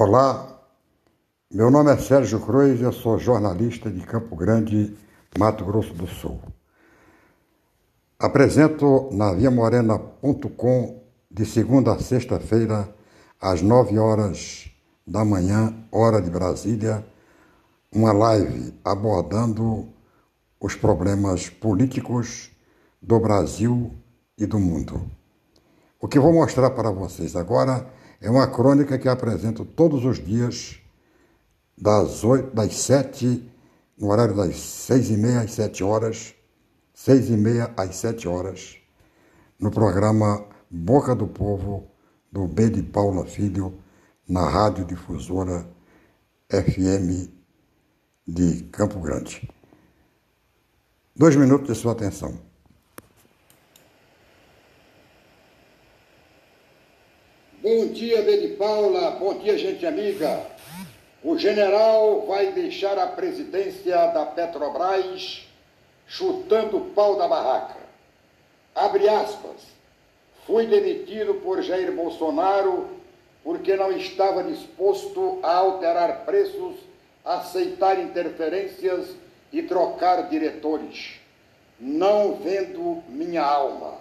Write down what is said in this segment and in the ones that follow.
Olá, meu nome é Sérgio Cruz, eu sou jornalista de Campo Grande, Mato Grosso do Sul. Apresento na viamorena.com de segunda a sexta-feira, às nove horas da manhã, hora de Brasília, uma live abordando os problemas políticos do Brasil e do mundo. O que vou mostrar para vocês agora é uma crônica que apresento todos os dias, das, 8, das 7, no horário das 6 e meia às 7 horas, 6 e meia às 7 horas, no programa Boca do Povo, do B de Paula Filho, na Rádio Difusora FM de Campo Grande. Dois minutos de sua atenção. Bom dia, Bede Paula. Bom dia, gente amiga. O general vai deixar a presidência da Petrobras chutando o pau da barraca. Abre aspas. Fui demitido por Jair Bolsonaro porque não estava disposto a alterar preços, aceitar interferências e trocar diretores. Não vendo minha alma.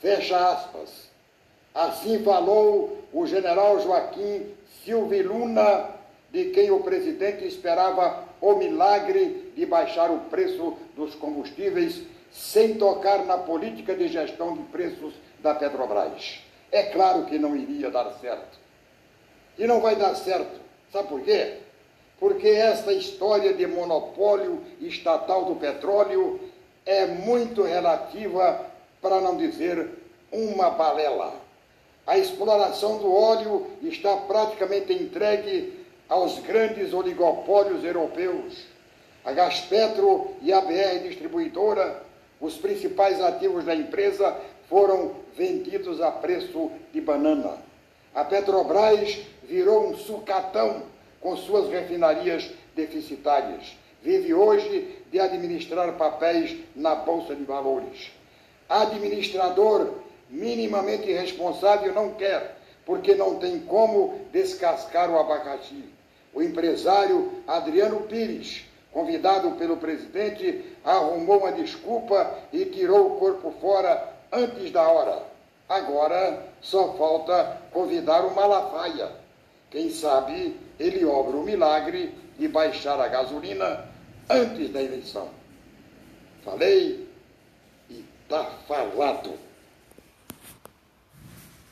Fecha aspas. Assim falou o general Joaquim Silvio Luna, de quem o presidente esperava o milagre de baixar o preço dos combustíveis sem tocar na política de gestão de preços da Petrobras. É claro que não iria dar certo. E não vai dar certo. Sabe por quê? Porque essa história de monopólio estatal do petróleo é muito relativa, para não dizer uma balela. A exploração do óleo está praticamente entregue aos grandes oligopólios europeus. A Gaspetro e a BR Distribuidora, os principais ativos da empresa, foram vendidos a preço de banana. A Petrobras virou um sucatão com suas refinarias deficitárias. Vive hoje de administrar papéis na Bolsa de Valores. Administrador minimamente irresponsável não quer, porque não tem como descascar o abacaxi. O empresário Adriano Pires, convidado pelo presidente, arrumou uma desculpa e tirou o corpo fora antes da hora. Agora só falta convidar o Malafaia. Quem sabe ele obra o milagre de baixar a gasolina antes da eleição. Falei e tá falado.